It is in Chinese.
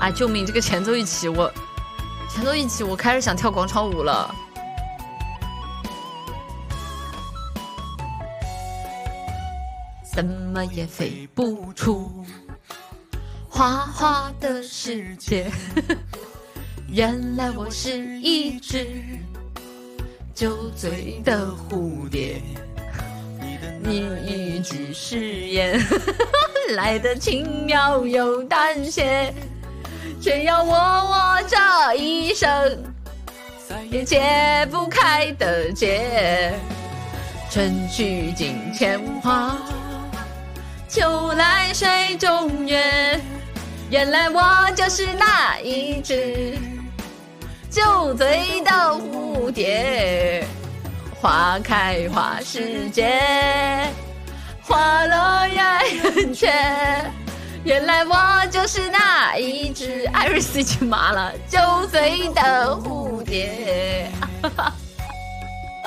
啊！救命！这个前奏一起，我前奏一起，我开始想跳广场舞了。怎么也飞不出花花的世界。原来我是一只酒醉的蝴蝶。你一句誓言，来得轻描又淡写，却要我我这一生也解不开的结。春去镜前花，秋来水中月。原来我就是那一只酒醉的蝴蝶。花开花时节，花落人间。原来我就是那一只艾瑞斯已经麻了，酒醉的蝴蝶。